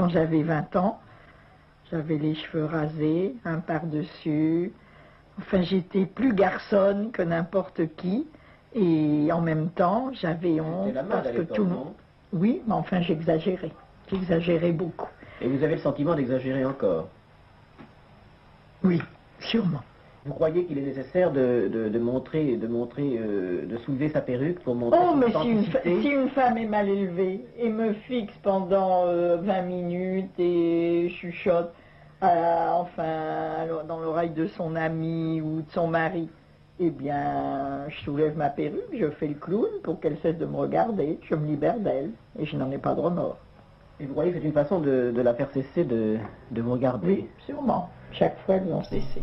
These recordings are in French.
quand j'avais 20 ans. J'avais les cheveux rasés, un par-dessus. Enfin, j'étais plus garçonne que n'importe qui. Et en même temps, j'avais honte parce que tout le monde. Oui, mais enfin, j'exagérais. J'exagérais beaucoup. Et vous avez le sentiment d'exagérer encore? Oui, sûrement. Vous croyez qu'il est nécessaire de, montrer, de montrer, euh, de soulever sa perruque pour montrer Oh, mais si une, si une, femme est mal élevée et me fixe pendant 20 euh, minutes et chuchote, euh, enfin, dans l'oreille de son ami ou de son mari, eh bien, je soulève ma perruque, je fais le clown pour qu'elle cesse de me regarder, je me libère d'elle et je n'en ai pas de remords. Et vous voyez, c'est une façon de, la faire cesser de, de vous regarder? Oui, sûrement. Chaque fois, elles ont cessé.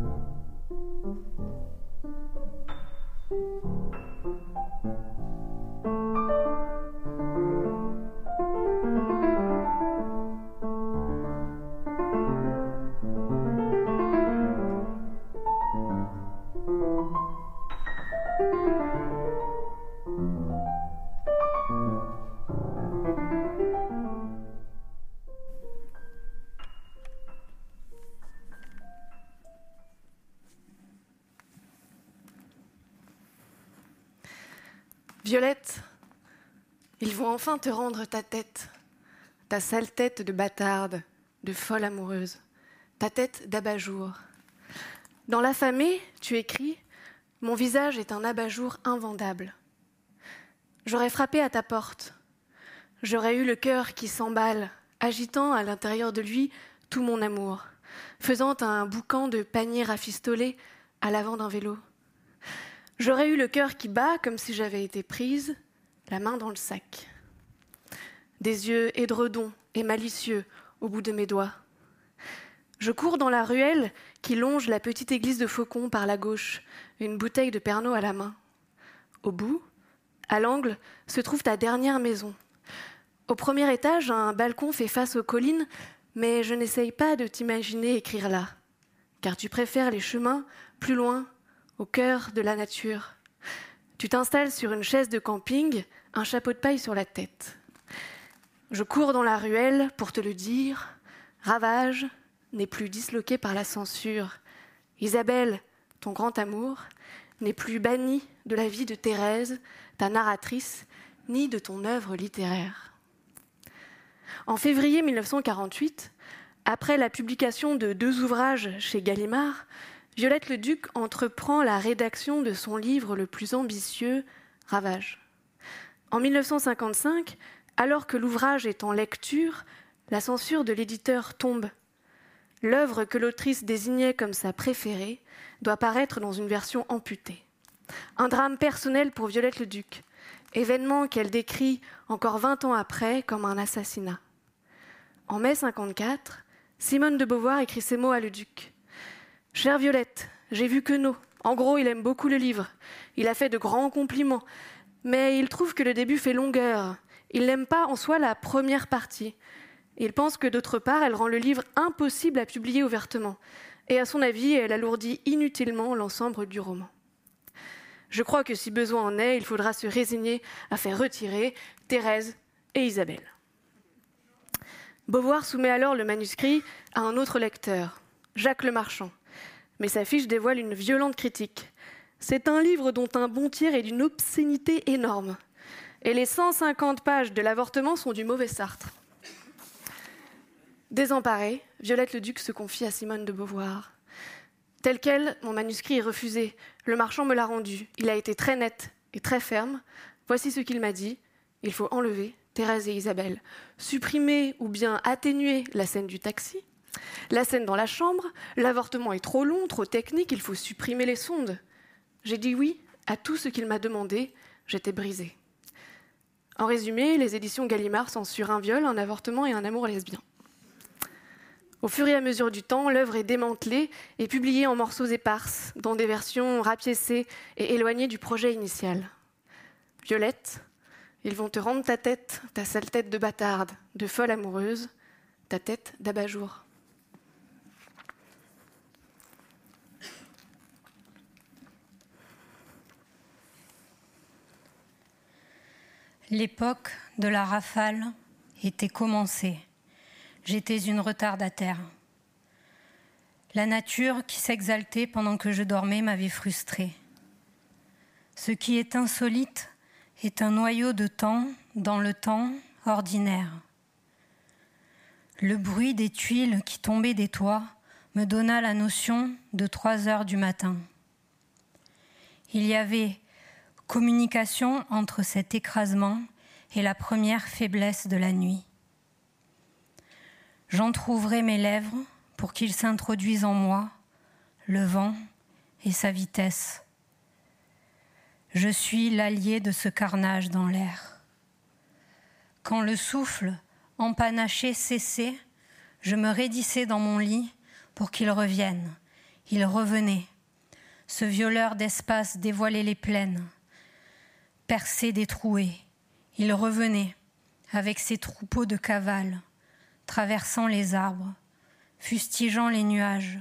Violette, ils vont enfin te rendre ta tête, ta sale tête de bâtarde, de folle amoureuse, ta tête d'abat-jour. Dans l'affamé, tu écris Mon visage est un abat-jour invendable. J'aurais frappé à ta porte. J'aurais eu le cœur qui s'emballe, agitant à l'intérieur de lui tout mon amour, faisant un boucan de panier rafistolé à l'avant d'un vélo. J'aurais eu le cœur qui bat comme si j'avais été prise, la main dans le sac. Des yeux édredons et malicieux au bout de mes doigts. Je cours dans la ruelle qui longe la petite église de Faucon par la gauche, une bouteille de Pernod à la main. Au bout, à l'angle, se trouve ta dernière maison. Au premier étage, un balcon fait face aux collines, mais je n'essaye pas de t'imaginer écrire là, car tu préfères les chemins plus loin au cœur de la nature. Tu t'installes sur une chaise de camping, un chapeau de paille sur la tête. Je cours dans la ruelle pour te le dire. Ravage n'est plus disloqué par la censure. Isabelle, ton grand amour, n'est plus banni de la vie de Thérèse, ta narratrice, ni de ton œuvre littéraire. En février 1948, après la publication de deux ouvrages chez Gallimard, Violette le Duc entreprend la rédaction de son livre le plus ambitieux, Ravage. En 1955, alors que l'ouvrage est en lecture, la censure de l'éditeur tombe. L'œuvre que l'autrice désignait comme sa préférée doit paraître dans une version amputée. Un drame personnel pour Violette le Duc, événement qu'elle décrit encore 20 ans après comme un assassinat. En mai 54, Simone de Beauvoir écrit ces mots à le Duc. Chère Violette, j'ai vu que. En gros, il aime beaucoup le livre. Il a fait de grands compliments. Mais il trouve que le début fait longueur. Il n'aime pas en soi la première partie. Il pense que d'autre part, elle rend le livre impossible à publier ouvertement. Et à son avis, elle alourdit inutilement l'ensemble du roman. Je crois que si besoin en est, il faudra se résigner à faire retirer Thérèse et Isabelle. Beauvoir soumet alors le manuscrit à un autre lecteur, Jacques Le Marchand mais sa fiche dévoile une violente critique. C'est un livre dont un bon tiers est d'une obscénité énorme. Et les 150 pages de l'avortement sont du mauvais Sartre. Désemparée, Violette le Duc se confie à Simone de Beauvoir. Tel quel, mon manuscrit est refusé. Le marchand me l'a rendu. Il a été très net et très ferme. Voici ce qu'il m'a dit. Il faut enlever Thérèse et Isabelle, supprimer ou bien atténuer la scène du taxi, la scène dans la chambre, l'avortement est trop long, trop technique, il faut supprimer les sondes. J'ai dit oui à tout ce qu'il m'a demandé, j'étais brisée. En résumé, les éditions Gallimard censurent un viol, un avortement et un amour lesbien. Au fur et à mesure du temps, l'œuvre est démantelée et publiée en morceaux éparses, dans des versions rapiécées et éloignées du projet initial. Violette, ils vont te rendre ta tête, ta sale tête de bâtarde, de folle amoureuse, ta tête d'abat-jour. L'époque de la rafale était commencée. J'étais une retardataire. La nature qui s'exaltait pendant que je dormais m'avait frustrée. Ce qui est insolite est un noyau de temps dans le temps ordinaire. Le bruit des tuiles qui tombaient des toits me donna la notion de trois heures du matin. Il y avait communication entre cet écrasement et la première faiblesse de la nuit. J'entr'ouvrais mes lèvres pour qu'il s'introduise en moi le vent et sa vitesse. Je suis l'allié de ce carnage dans l'air. Quand le souffle empanaché cessait, je me raidissais dans mon lit pour qu'il revienne. Il revenait. Ce violeur d'espace dévoilait les plaines percé des trouées. Il revenait avec ses troupeaux de cavales, traversant les arbres, fustigeant les nuages,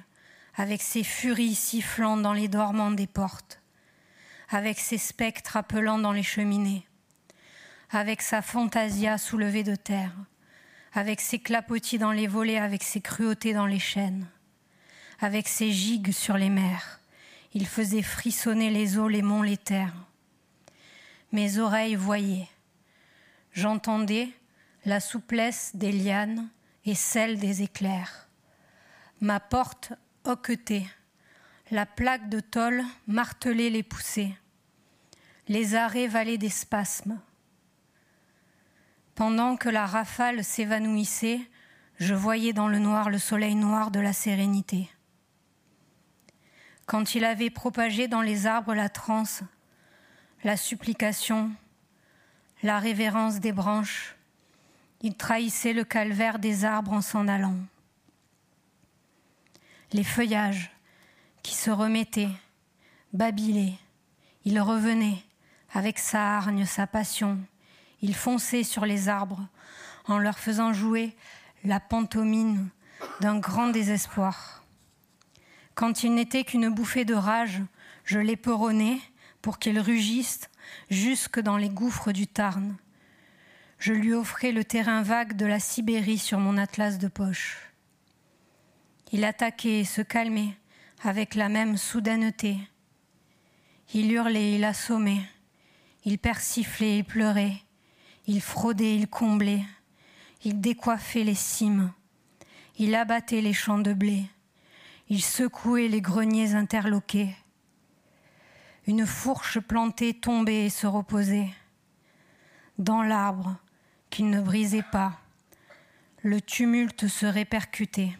avec ses furies sifflant dans les dormants des portes, avec ses spectres appelant dans les cheminées, avec sa fantasia soulevée de terre, avec ses clapotis dans les volets, avec ses cruautés dans les chaînes, avec ses gigues sur les mers. Il faisait frissonner les eaux, les monts, les terres mes oreilles voyaient. J'entendais la souplesse des lianes et celle des éclairs. Ma porte hoquetait, la plaque de tôle martelait les poussées. Les arrêts valaient des spasmes. Pendant que la rafale s'évanouissait, je voyais dans le noir le soleil noir de la sérénité. Quand il avait propagé dans les arbres la transe, la supplication, la révérence des branches. Il trahissait le calvaire des arbres en s'en allant. Les feuillages qui se remettaient, babilaient, il revenait avec sa hargne, sa passion. Il fonçait sur les arbres en leur faisant jouer la pantomime d'un grand désespoir. Quand il n'était qu'une bouffée de rage, je l'éperonnais pour qu'il rugisse jusque dans les gouffres du Tarn. Je lui offrais le terrain vague de la Sibérie sur mon atlas de poche. Il attaquait et se calmait avec la même soudaineté. Il hurlait, il assommait, il persiflait, il pleurait, il fraudait, il comblait, il décoiffait les cimes, il abattait les champs de blé, il secouait les greniers interloqués, une fourche plantée tombait et se reposait. Dans l'arbre qu'il ne brisait pas, le tumulte se répercutait.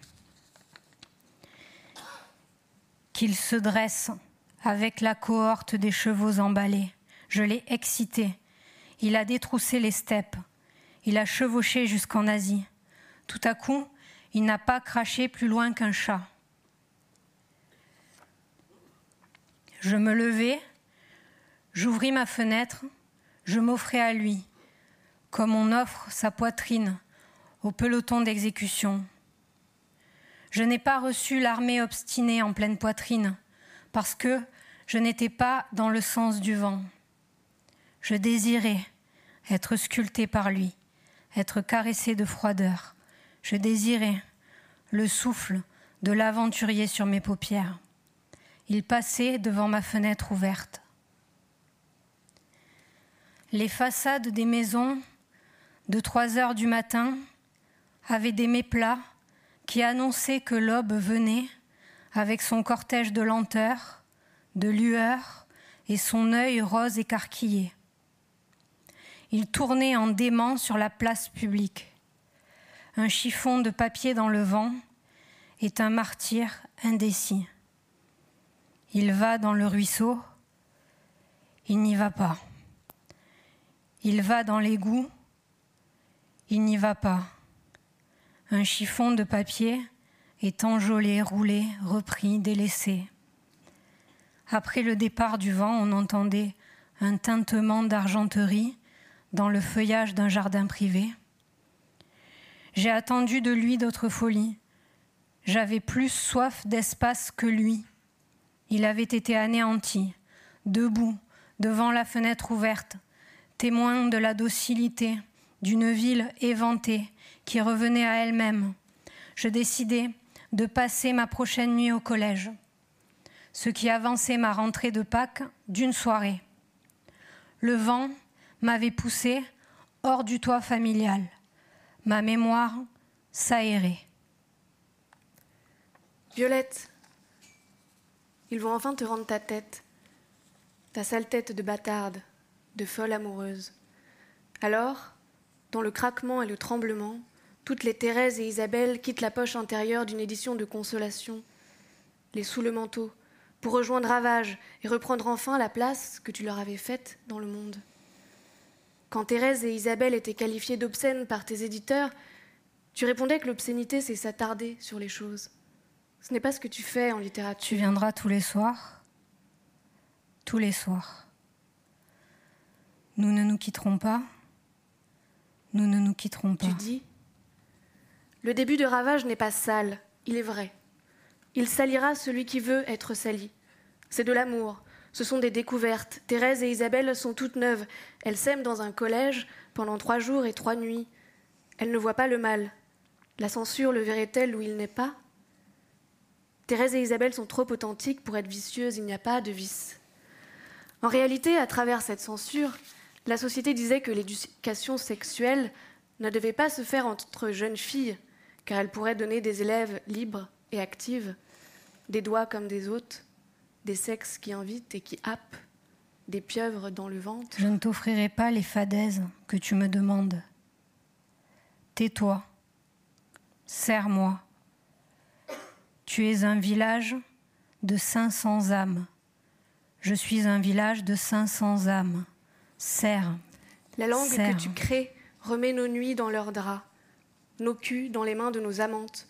Qu'il se dresse avec la cohorte des chevaux emballés. Je l'ai excité. Il a détroussé les steppes. Il a chevauché jusqu'en Asie. Tout à coup, il n'a pas craché plus loin qu'un chat. Je me levai, j'ouvris ma fenêtre, je m'offrais à lui, comme on offre sa poitrine au peloton d'exécution. Je n'ai pas reçu l'armée obstinée en pleine poitrine, parce que je n'étais pas dans le sens du vent. Je désirais être sculpté par lui, être caressé de froideur. Je désirais le souffle de l'aventurier sur mes paupières. Il passait devant ma fenêtre ouverte. Les façades des maisons, de trois heures du matin, avaient des méplats qui annonçaient que l'aube venait avec son cortège de lenteur, de lueur et son œil rose écarquillé. Il tournait en dément sur la place publique. Un chiffon de papier dans le vent est un martyr indécis. Il va dans le ruisseau, il n'y va pas. Il va dans l'égout, il n'y va pas. Un chiffon de papier est enjolé, roulé, repris, délaissé. Après le départ du vent, on entendait un tintement d'argenterie dans le feuillage d'un jardin privé. J'ai attendu de lui d'autres folies. J'avais plus soif d'espace que lui. Il avait été anéanti, debout, devant la fenêtre ouverte, témoin de la docilité d'une ville éventée qui revenait à elle-même. Je décidai de passer ma prochaine nuit au collège, ce qui avançait ma rentrée de Pâques d'une soirée. Le vent m'avait poussé hors du toit familial. Ma mémoire s'aérait. Violette, ils vont enfin te rendre ta tête, ta sale tête de bâtarde, de folle amoureuse. Alors, dans le craquement et le tremblement, toutes les Thérèse et Isabelle quittent la poche intérieure d'une édition de consolation, les sous le manteau, pour rejoindre Ravage et reprendre enfin la place que tu leur avais faite dans le monde. Quand Thérèse et Isabelle étaient qualifiées d'obscènes par tes éditeurs, tu répondais que l'obscénité, c'est s'attarder sur les choses. Ce n'est pas ce que tu fais en littérature. Tu viendras tous les soirs Tous les soirs. Nous ne nous quitterons pas Nous ne nous quitterons pas. Tu dis Le début de Ravage n'est pas sale, il est vrai. Il salira celui qui veut être sali. C'est de l'amour, ce sont des découvertes. Thérèse et Isabelle sont toutes neuves. Elles s'aiment dans un collège pendant trois jours et trois nuits. Elles ne voient pas le mal. La censure le verrait-elle où il n'est pas? Thérèse et Isabelle sont trop authentiques pour être vicieuses, il n'y a pas de vice. En réalité, à travers cette censure, la société disait que l'éducation sexuelle ne devait pas se faire entre jeunes filles, car elle pourrait donner des élèves libres et actives, des doigts comme des hôtes, des sexes qui invitent et qui happent, des pieuvres dans le ventre. Je ne t'offrirai pas les fadaises que tu me demandes. Tais-toi, serre-moi. Tu es un village de 500 âmes. Je suis un village de 500 âmes. Serre. La langue que tu crées remet nos nuits dans leurs draps, nos culs dans les mains de nos amantes,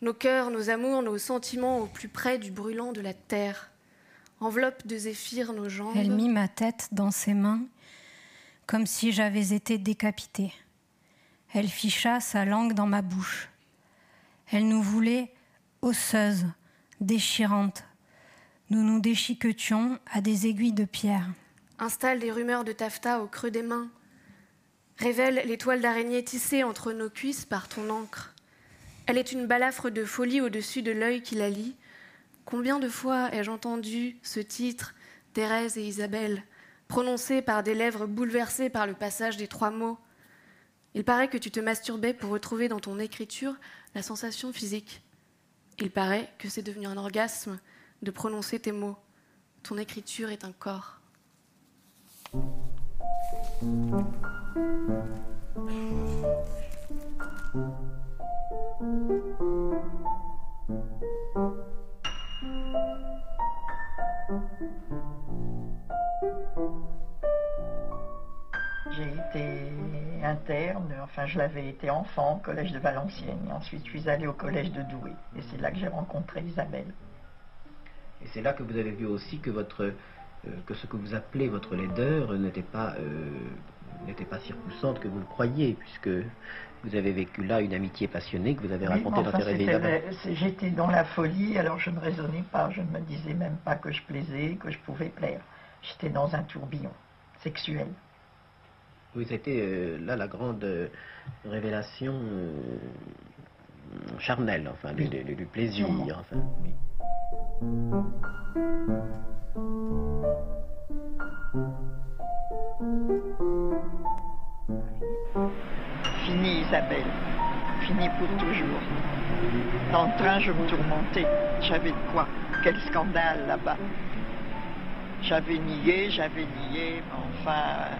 nos cœurs, nos amours, nos sentiments au plus près du brûlant de la terre enveloppe de zéphyr nos jambes. Elle mit ma tête dans ses mains, comme si j'avais été décapitée. Elle ficha sa langue dans ma bouche. Elle nous voulait osseuses, déchirantes. Nous nous déchiquetions à des aiguilles de pierre. Installe des rumeurs de taffetas au creux des mains. Révèle les toiles d'araignée tissées entre nos cuisses par ton encre. Elle est une balafre de folie au-dessus de l'œil qui la lit, Combien de fois ai-je entendu ce titre, Thérèse et Isabelle, prononcé par des lèvres bouleversées par le passage des trois mots? Il paraît que tu te masturbais pour retrouver dans ton écriture la sensation physique. Il paraît que c'est devenu un orgasme de prononcer tes mots. Ton écriture est un corps. J'ai été interne, enfin je l'avais été enfant au collège de Valenciennes. Et ensuite je suis allée au collège de Douai. Et c'est là que j'ai rencontré Isabelle. Et c'est là que vous avez vu aussi que votre euh, que ce que vous appelez votre laideur n'était pas euh, pas si repoussante que vous le croyez, puisque vous avez vécu là une amitié passionnée que vous avez racontée dans tes J'étais dans la folie, alors je ne raisonnais pas, je ne me disais même pas que je plaisais, que je pouvais plaire. J'étais dans un tourbillon sexuel. Oui, c'était euh, là la grande euh, révélation euh, charnelle, enfin, du, plaisir. Enfin, oui. Fini Isabelle, fini pour toujours. Dans le train, je me tourmentais. J'avais de quoi Quel scandale là-bas. J'avais nié, j'avais nié, mais enfin,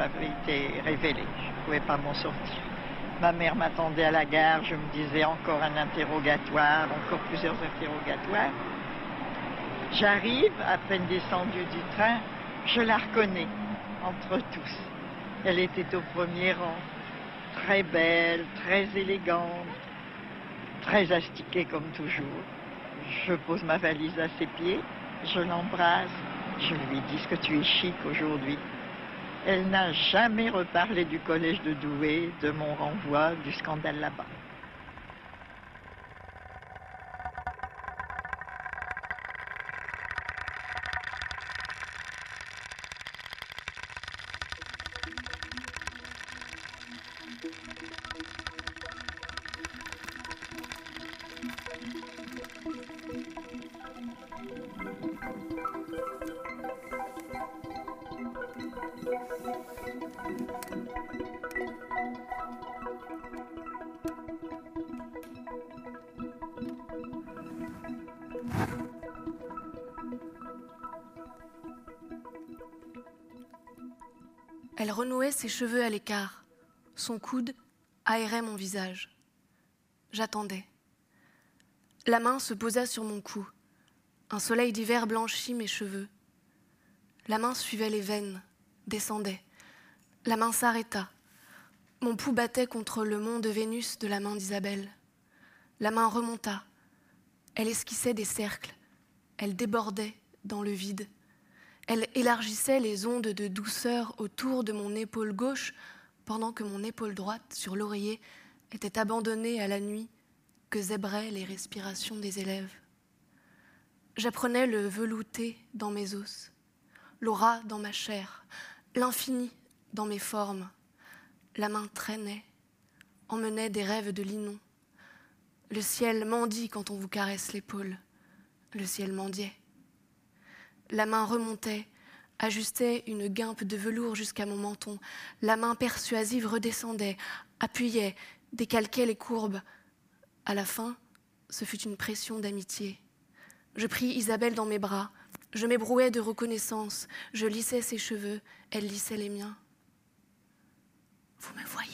avait été révélé. Je ne pouvais pas m'en sortir. Ma mère m'attendait à la gare, je me disais encore un interrogatoire, encore plusieurs interrogatoires. J'arrive, à peine descendu du train, je la reconnais entre tous. Elle était au premier rang, très belle, très élégante, très astiquée comme toujours. Je pose ma valise à ses pieds, je l'embrasse, je lui dis que tu es chic aujourd'hui. Elle n'a jamais reparlé du collège de Douai, de mon renvoi, du scandale là-bas. Cheveux à l'écart. Son coude aérait mon visage. J'attendais. La main se posa sur mon cou. Un soleil d'hiver blanchit mes cheveux. La main suivait les veines, descendait. La main s'arrêta. Mon pouls battait contre le mont de Vénus de la main d'Isabelle. La main remonta. Elle esquissait des cercles. Elle débordait dans le vide. Elle élargissait les ondes de douceur autour de mon épaule gauche pendant que mon épaule droite, sur l'oreiller, était abandonnée à la nuit que zébraient les respirations des élèves. J'apprenais le velouté dans mes os, l'aura dans ma chair, l'infini dans mes formes. La main traînait, emmenait des rêves de linon. Le ciel mendie quand on vous caresse l'épaule. Le ciel mendiait. La main remontait, ajustait une guimpe de velours jusqu'à mon menton. La main persuasive redescendait, appuyait, décalquait les courbes. À la fin, ce fut une pression d'amitié. Je pris Isabelle dans mes bras. Je m'ébrouais de reconnaissance. Je lissais ses cheveux. Elle lissait les miens. Vous me voyez?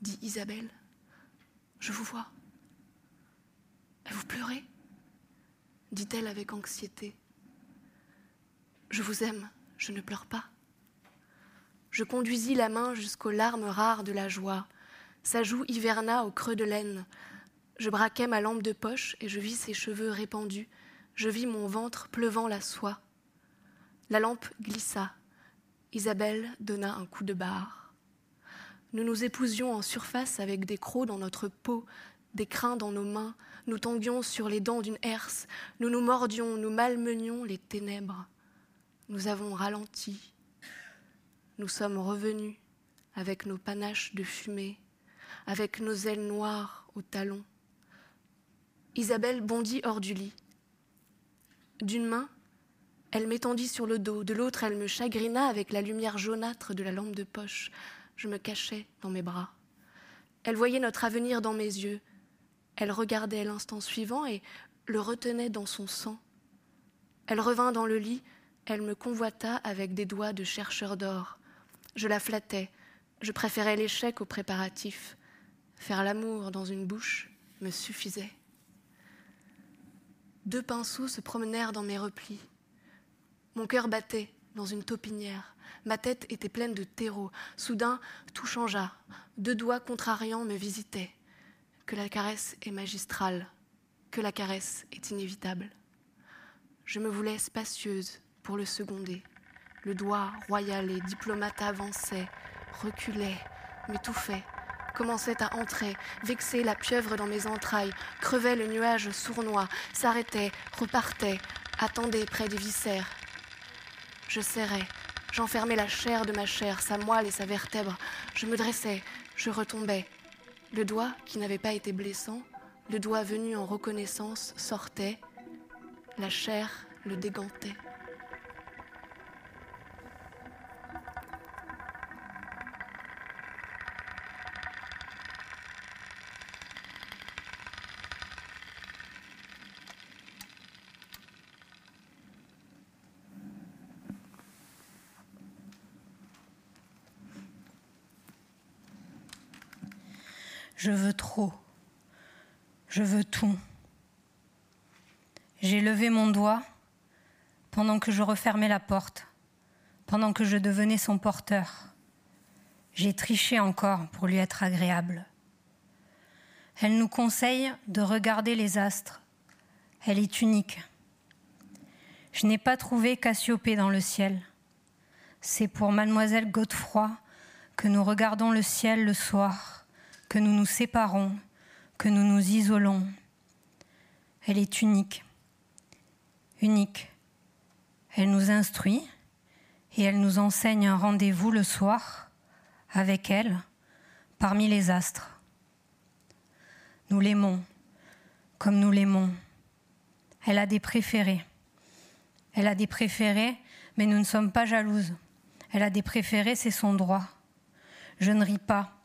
dit Isabelle. Je vous vois. Et vous pleurez? dit-elle avec anxiété. Je vous aime, je ne pleure pas. Je conduisis la main jusqu'aux larmes rares de la joie. Sa joue hiverna au creux de l'aine. Je braquai ma lampe de poche et je vis ses cheveux répandus. Je vis mon ventre pleuvant la soie. La lampe glissa. Isabelle donna un coup de barre. Nous nous épousions en surface avec des crocs dans notre peau, des crins dans nos mains. Nous tanguions sur les dents d'une herse. Nous nous mordions, nous malmenions les ténèbres. Nous avons ralenti. Nous sommes revenus avec nos panaches de fumée, avec nos ailes noires aux talons. Isabelle bondit hors du lit. D'une main, elle m'étendit sur le dos, de l'autre, elle me chagrina avec la lumière jaunâtre de la lampe de poche. Je me cachais dans mes bras. Elle voyait notre avenir dans mes yeux. Elle regardait l'instant suivant et le retenait dans son sang. Elle revint dans le lit, elle me convoita avec des doigts de chercheur d'or. Je la flattais. Je préférais l'échec au préparatif. Faire l'amour dans une bouche me suffisait. Deux pinceaux se promenèrent dans mes replis. Mon cœur battait dans une taupinière. Ma tête était pleine de terreau. Soudain, tout changea. Deux doigts contrariants me visitaient. Que la caresse est magistrale, que la caresse est inévitable. Je me voulais spacieuse, pour le seconder. Le doigt royal et diplomate avançait, reculait, m'étouffait, commençait à entrer, vexait la pieuvre dans mes entrailles, crevait le nuage sournois, s'arrêtait, repartait, attendait près des viscères. Je serrais, j'enfermais la chair de ma chair, sa moelle et sa vertèbre. Je me dressais, je retombais. Le doigt, qui n'avait pas été blessant, le doigt venu en reconnaissance, sortait. La chair le dégantait. Je veux trop. Je veux tout. J'ai levé mon doigt pendant que je refermais la porte, pendant que je devenais son porteur. J'ai triché encore pour lui être agréable. Elle nous conseille de regarder les astres. Elle est unique. Je n'ai pas trouvé Cassiopée dans le ciel. C'est pour mademoiselle Godefroy que nous regardons le ciel le soir, que nous nous séparons, que nous nous isolons. Elle est unique. Unique. Elle nous instruit et elle nous enseigne un rendez-vous le soir avec elle parmi les astres. Nous l'aimons comme nous l'aimons. Elle a des préférés. Elle a des préférés, mais nous ne sommes pas jalouses. Elle a des préférés, c'est son droit. Je ne ris pas.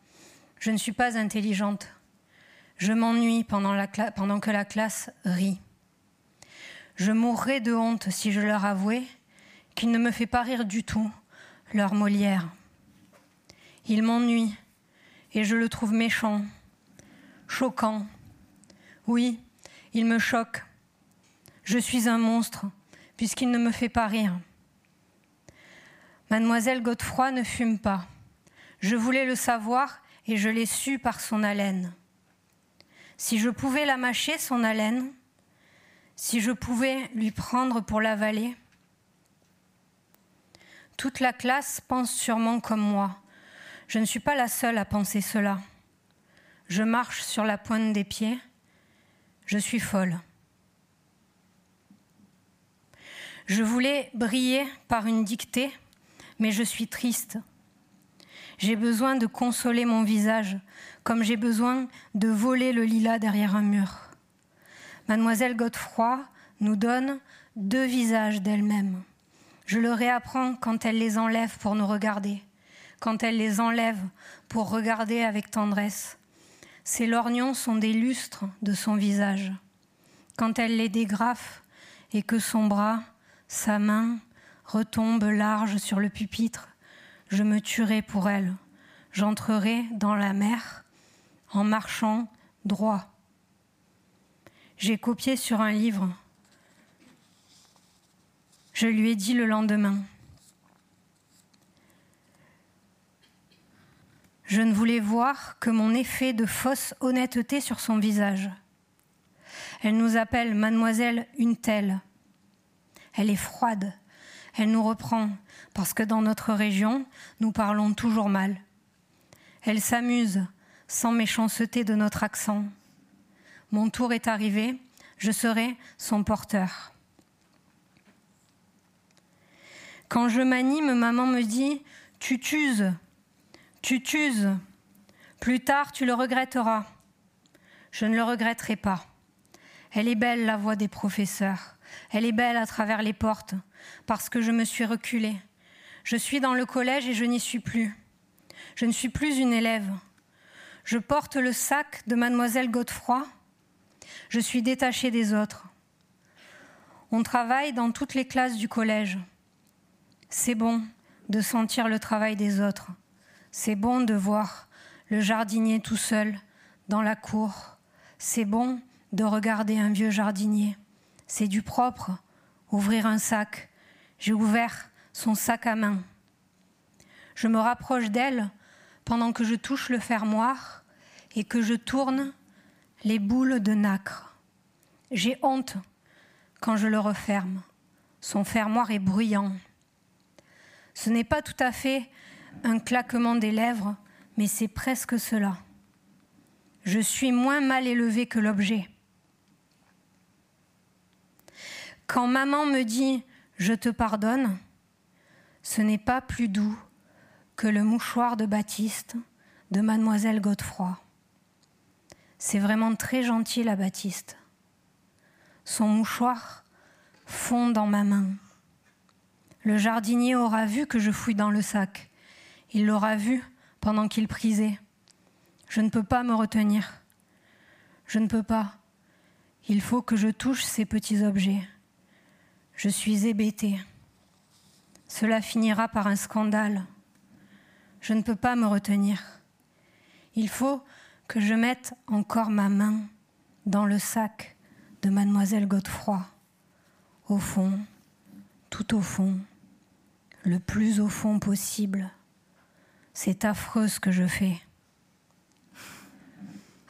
Je ne suis pas intelligente. Je m'ennuie pendant, que la classe rit. Je mourrais de honte si je leur avouais qu'il ne me fait pas rire du tout, leur Molière. Il m'ennuie et je le trouve méchant, choquant. Oui, il me choque. Je suis un monstre, puisqu'il ne me fait pas rire. Mademoiselle Godefroy ne fume pas. Je voulais le savoir et je l'ai su par son haleine. Si je pouvais la mâcher, son haleine, si je pouvais lui prendre pour l'avaler, toute la classe pense sûrement comme moi. Je ne suis pas la seule à penser cela. Je marche sur la pointe des pieds. Je suis folle. Je voulais briller par une dictée, mais je suis triste. J'ai besoin de consoler mon visage, comme j'ai besoin de voler le lilas derrière un mur. Mademoiselle Godefroy nous donne deux visages d'elle-même. Je le réapprends quand elle les enlève pour nous regarder, quand elle les enlève pour regarder avec tendresse. Ses lorgnons sont des lustres de son visage. Quand elle les dégrafe et que son bras, sa main, retombe large sur le pupitre, je me tuerai pour elle. J'entrerai dans la mer en marchant droit. J'ai copié sur un livre. Je lui ai dit le lendemain. Je ne voulais voir que mon effet de fausse honnêteté sur son visage. Elle nous appelle mademoiselle une telle. Elle est froide. Elle nous reprend parce que dans notre région, nous parlons toujours mal. Elle s'amuse sans méchanceté de notre accent. Mon tour est arrivé, je serai son porteur. Quand je m'anime, maman me dit Tu t'uses, tu t'uses. Plus tard, tu le regretteras. Je ne le regretterai pas. Elle est belle, la voix des professeurs. Elle est belle à travers les portes, parce que je me suis reculée. Je suis dans le collège et je n'y suis plus. Je ne suis plus une élève. Je porte le sac de mademoiselle Godefroy je suis détachée des autres. On travaille dans toutes les classes du collège. C'est bon de sentir le travail des autres. C'est bon de voir le jardinier tout seul dans la cour. C'est bon de regarder un vieux jardinier. C'est du propre. Ouvrir un sac. J'ai ouvert son sac à main. Je me rapproche d'elle pendant que je touche le fermoir et que je tourne les boules de nacre. J'ai honte quand je le referme. Son fermoir est bruyant. Ce n'est pas tout à fait un claquement des lèvres, mais c'est presque cela. Je suis moins mal élevée que l'objet. Quand maman me dit je te pardonne, ce n'est pas plus doux que le mouchoir de Baptiste de mademoiselle Godefroy. C'est vraiment très gentil, la Baptiste. Son mouchoir fond dans ma main. Le jardinier aura vu que je fouille dans le sac. Il l'aura vu pendant qu'il prisait. Je ne peux pas me retenir. Je ne peux pas. Il faut que je touche ces petits objets. Je suis hébétée. Cela finira par un scandale. Je ne peux pas me retenir. Il faut que je mette encore ma main dans le sac de mademoiselle Godefroy, au fond, tout au fond, le plus au fond possible. C'est affreux ce que je fais.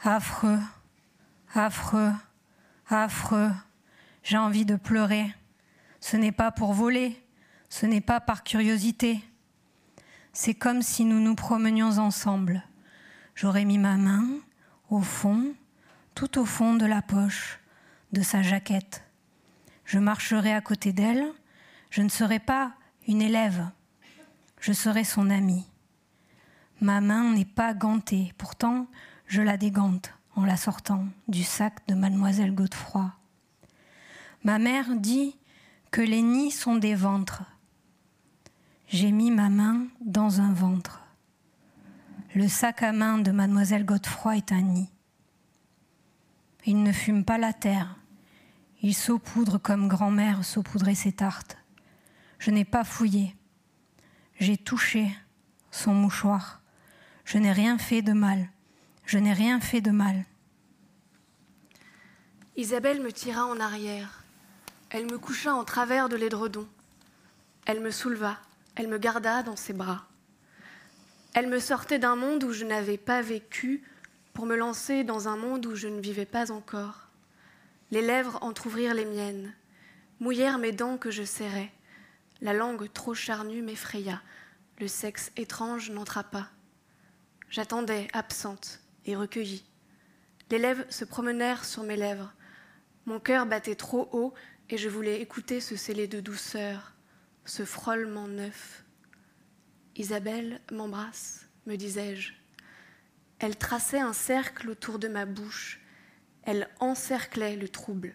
Affreux, affreux, affreux. J'ai envie de pleurer. Ce n'est pas pour voler, ce n'est pas par curiosité. C'est comme si nous nous promenions ensemble. J'aurais mis ma main au fond, tout au fond de la poche de sa jaquette. Je marcherai à côté d'elle. Je ne serai pas une élève. Je serai son amie. Ma main n'est pas gantée. Pourtant, je la dégante en la sortant du sac de mademoiselle Godefroy. Ma mère dit que les nids sont des ventres. J'ai mis ma main dans un ventre. Le sac à main de mademoiselle Godefroy est un nid. Il ne fume pas la terre. Il saupoudre comme grand-mère saupoudrait ses tartes. Je n'ai pas fouillé. J'ai touché son mouchoir. Je n'ai rien fait de mal. Je n'ai rien fait de mal. Isabelle me tira en arrière. Elle me coucha en travers de l'édredon. Elle me souleva. Elle me garda dans ses bras. Elle me sortait d'un monde où je n'avais pas vécu pour me lancer dans un monde où je ne vivais pas encore. Les lèvres entr'ouvrirent les miennes, mouillèrent mes dents que je serrais. La langue trop charnue m'effraya, le sexe étrange n'entra pas. J'attendais, absente et recueillie. Les lèvres se promenèrent sur mes lèvres. Mon cœur battait trop haut et je voulais écouter ce scellé de douceur, ce frôlement neuf. Isabelle m'embrasse, me disais-je. Elle traçait un cercle autour de ma bouche. Elle encerclait le trouble.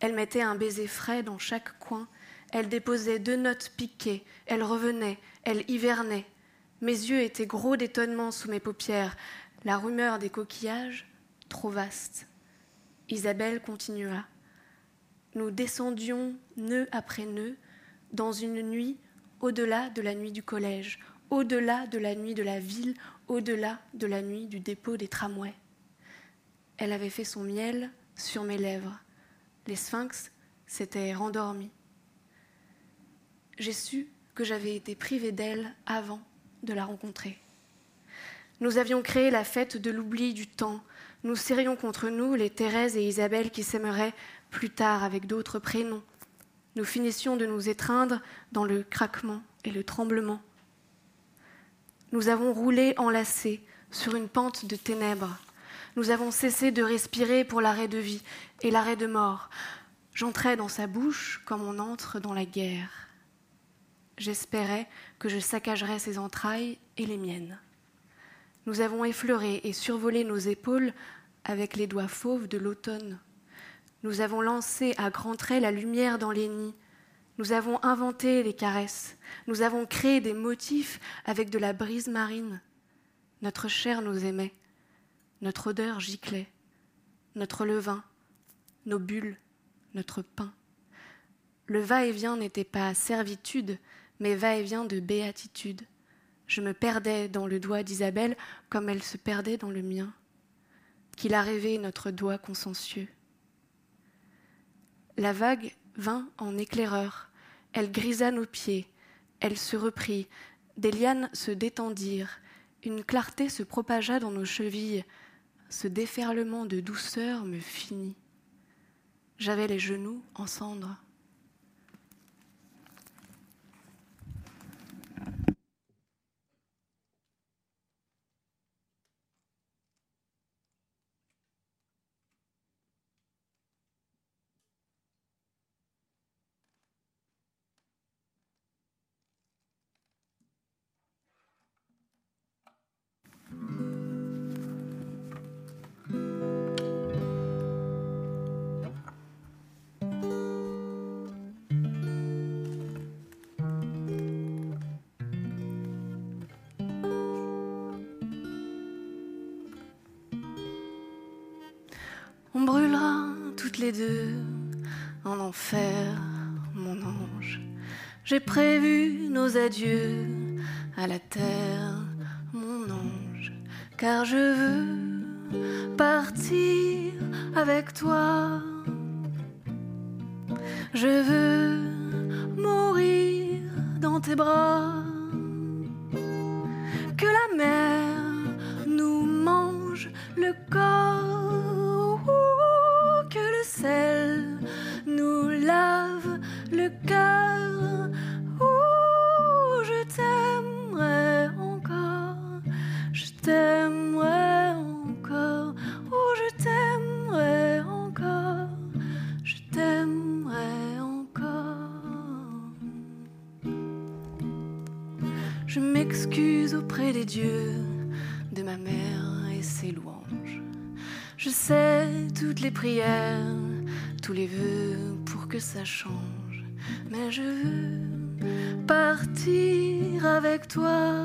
Elle mettait un baiser frais dans chaque coin. Elle déposait deux notes piquées. Elle revenait. Elle hivernait. Mes yeux étaient gros d'étonnement sous mes paupières. La rumeur des coquillages, trop vaste. Isabelle continua. Nous descendions nœud après nœud dans une nuit au-delà de la nuit du collège, au-delà de la nuit de la ville, au-delà de la nuit du dépôt des tramways. Elle avait fait son miel sur mes lèvres. Les sphinx s'étaient rendormis. J'ai su que j'avais été privée d'elle avant de la rencontrer. Nous avions créé la fête de l'oubli du temps. Nous serrions contre nous les Thérèse et Isabelle qui s'aimeraient plus tard avec d'autres prénoms. Nous finissions de nous étreindre dans le craquement et le tremblement nous avons roulé enlacés sur une pente de ténèbres. Nous avons cessé de respirer pour l'arrêt de vie et l'arrêt de mort. J'entrais dans sa bouche comme on entre dans la guerre. J'espérais que je saccagerais ses entrailles et les miennes. Nous avons effleuré et survolé nos épaules avec les doigts fauves de l'automne. Nous avons lancé à grands traits la lumière dans les nids. Nous avons inventé les caresses. Nous avons créé des motifs avec de la brise marine. Notre chair nous aimait. Notre odeur giclait. Notre levain, nos bulles, notre pain. Le va-et-vient n'était pas servitude, mais va-et-vient de béatitude. Je me perdais dans le doigt d'Isabelle comme elle se perdait dans le mien. Qu'il a rêvé notre doigt consciencieux. La vague vint en éclaireur. Elle grisa nos pieds. Elle se reprit. Des lianes se détendirent. Une clarté se propagea dans nos chevilles. Ce déferlement de douceur me finit. J'avais les genoux en cendres. J'ai prévu nos adieux à la terre, mon ange, car je veux partir avec toi. Je veux mourir dans tes bras, change. Mais je veux partir avec toi.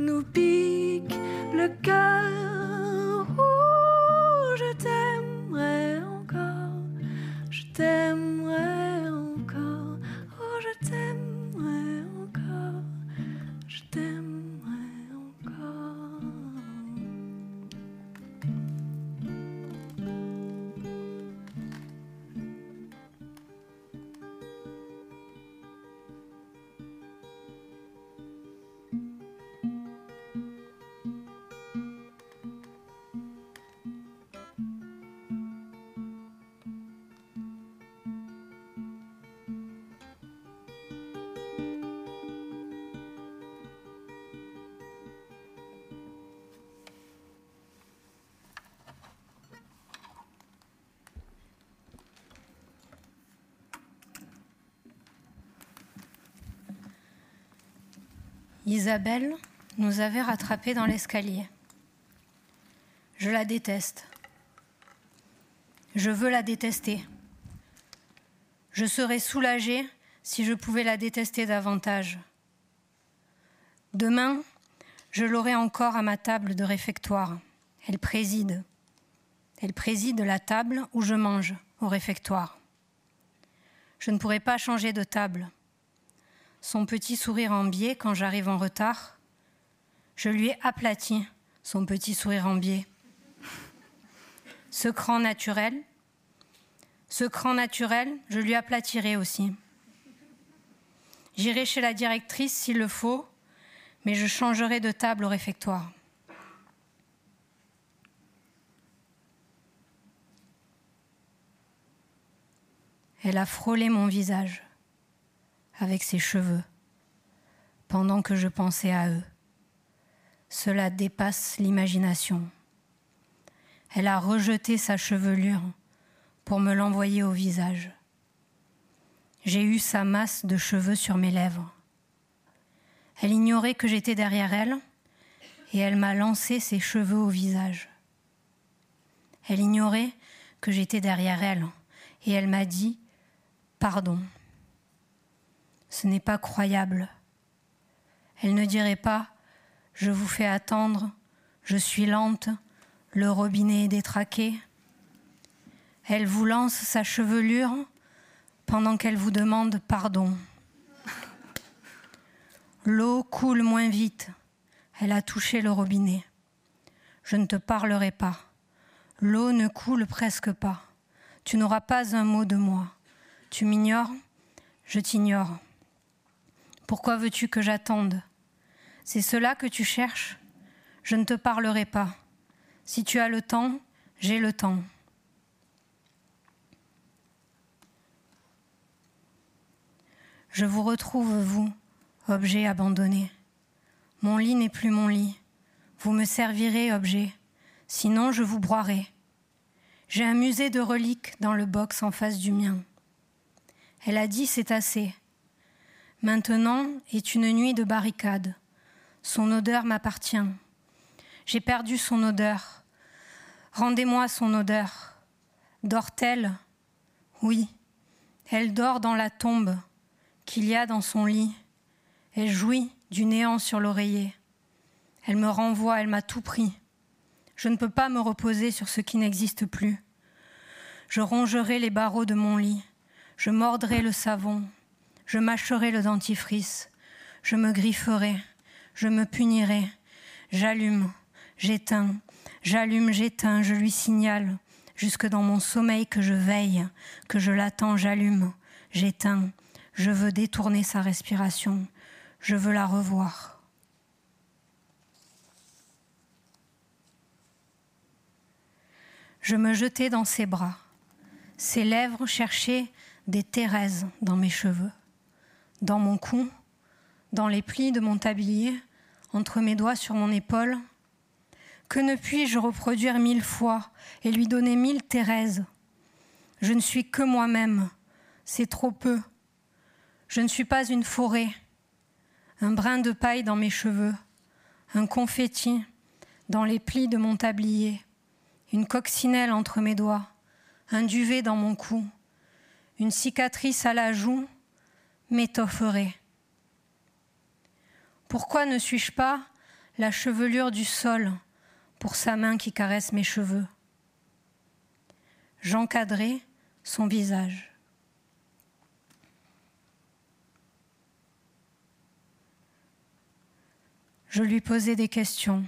Nous pique le cœur. Isabelle nous avait rattrapés dans l'escalier. Je la déteste. Je veux la détester. Je serais soulagée si je pouvais la détester davantage. Demain, je l'aurai encore à ma table de réfectoire. Elle préside. Elle préside la table où je mange au réfectoire. Je ne pourrai pas changer de table son petit sourire en biais quand j'arrive en retard. Je lui ai aplati son petit sourire en biais. Ce cran naturel, ce cran naturel, je lui aplatirai aussi. J'irai chez la directrice s'il le faut, mais je changerai de table au réfectoire. Elle a frôlé mon visage avec ses cheveux, pendant que je pensais à eux. Cela dépasse l'imagination. Elle a rejeté sa chevelure pour me l'envoyer au visage. J'ai eu sa masse de cheveux sur mes lèvres. Elle ignorait que j'étais derrière elle et elle m'a lancé ses cheveux au visage. Elle ignorait que j'étais derrière elle et elle m'a dit Pardon. Ce n'est pas croyable. Elle ne dirait pas Je vous fais attendre, je suis lente, le robinet est détraqué. Elle vous lance sa chevelure pendant qu'elle vous demande pardon. L'eau coule moins vite. Elle a touché le robinet. Je ne te parlerai pas. L'eau ne coule presque pas. Tu n'auras pas un mot de moi. Tu m'ignores, je t'ignore. Pourquoi veux-tu que j'attende? C'est cela que tu cherches? Je ne te parlerai pas. Si tu as le temps, j'ai le temps. Je vous retrouve, vous, Objet abandonné. Mon lit n'est plus mon lit. Vous me servirez, objet. Sinon, je vous broierai. J'ai un musée de reliques dans le box en face du mien. Elle a dit c'est assez. Maintenant est une nuit de barricade. Son odeur m'appartient. J'ai perdu son odeur. Rendez-moi son odeur. Dort-elle? Oui, elle dort dans la tombe qu'il y a dans son lit. Elle jouit du néant sur l'oreiller. Elle me renvoie, elle m'a tout pris. Je ne peux pas me reposer sur ce qui n'existe plus. Je rongerai les barreaux de mon lit. Je mordrai le savon. Je mâcherai le dentifrice. Je me grifferai. Je me punirai. J'allume. J'éteins. J'allume, j'éteins. Je lui signale jusque dans mon sommeil que je veille, que je l'attends, j'allume, j'éteins, je veux détourner sa respiration, je veux la revoir. Je me jetai dans ses bras, ses lèvres cherchaient des Thérèses dans mes cheveux, dans mon cou, dans les plis de mon tablier, entre mes doigts sur mon épaule, que ne puis-je reproduire mille fois et lui donner mille Thérèses? Je ne suis que moi-même, c'est trop peu. Je ne suis pas une forêt, un brin de paille dans mes cheveux, un confetti dans les plis de mon tablier, une coccinelle entre mes doigts, un duvet dans mon cou, une cicatrice à la joue m'étofferait. Pourquoi ne suis-je pas la chevelure du sol pour sa main qui caresse mes cheveux? J'encadrai son visage. Je lui posais des questions.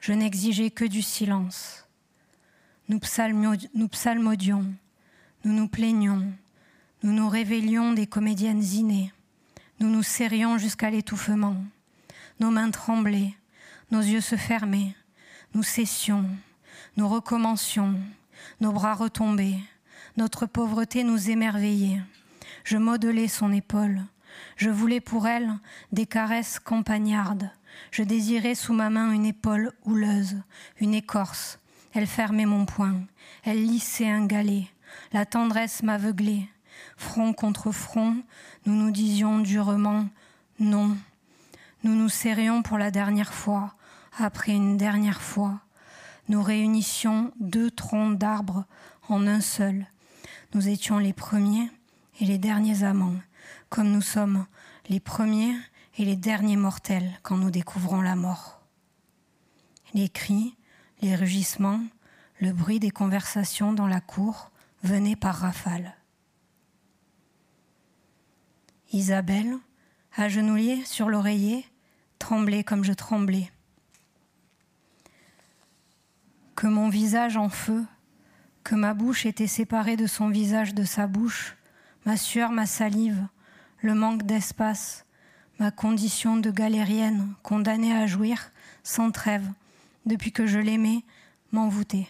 Je n'exigeais que du silence. Nous psalmodions, nous nous plaignions, nous nous révélions des comédiennes innées, nous nous serrions jusqu'à l'étouffement. Nos mains tremblaient, nos yeux se fermaient, nous cessions, nous recommencions, nos bras retombaient, notre pauvreté nous émerveillait. Je modelais son épaule, je voulais pour elle des caresses campagnardes, je désirais sous ma main une épaule houleuse, une écorce. Elle fermait mon poing, elle lissait un galet, la tendresse m'aveuglait. Front contre front, nous nous disions durement non. Nous nous serrions pour la dernière fois, après une dernière fois, nous réunissions deux troncs d'arbres en un seul. Nous étions les premiers et les derniers amants, comme nous sommes les premiers et les derniers mortels quand nous découvrons la mort. Les cris, les rugissements, le bruit des conversations dans la cour venaient par rafales. Isabelle, agenouillée sur l'oreiller, tremblait comme je tremblais que mon visage en feu, que ma bouche était séparée de son visage de sa bouche, ma sueur, ma salive, le manque d'espace, ma condition de galérienne condamnée à jouir sans trêve, depuis que je l'aimais, m'envoûtait.